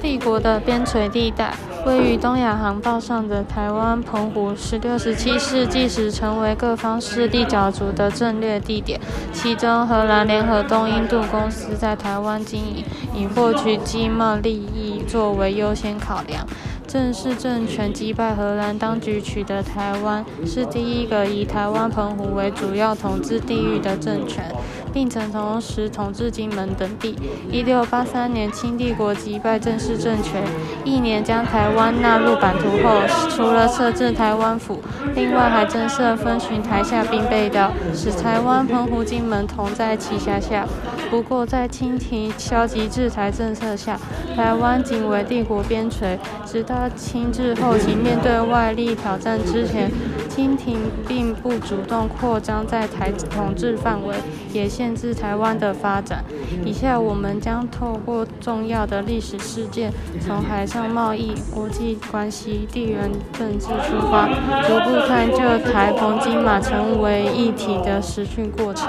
帝国的边陲地带，位于东亚航道上的台湾澎湖，十六、十七世纪时成为各方势力角逐的战略地点。其中，荷兰联合东印度公司在台湾经营，以获取经贸利益作为优先考量。郑氏政权击败荷兰当局，取得台湾，是第一个以台湾澎湖为主要统治地域的政权，并曾同时统治金门等地。一六八三年，清帝国击败郑氏政权，翌年将台湾纳入版图后，除了设置台湾府，另外还增设分巡台下兵备道，使台湾、澎湖、金门同在其辖下。不过，在清廷消极制裁政策下，台湾仅为帝国边陲，直到清治后期，面对外力挑战之前，清廷并不主动扩张在台统治范围，也限制台湾的发展。以下我们将透过重要的历史事件，从海上贸易、国际关系、地缘政治出发，逐步探究台澎金马成为一体的实训过程。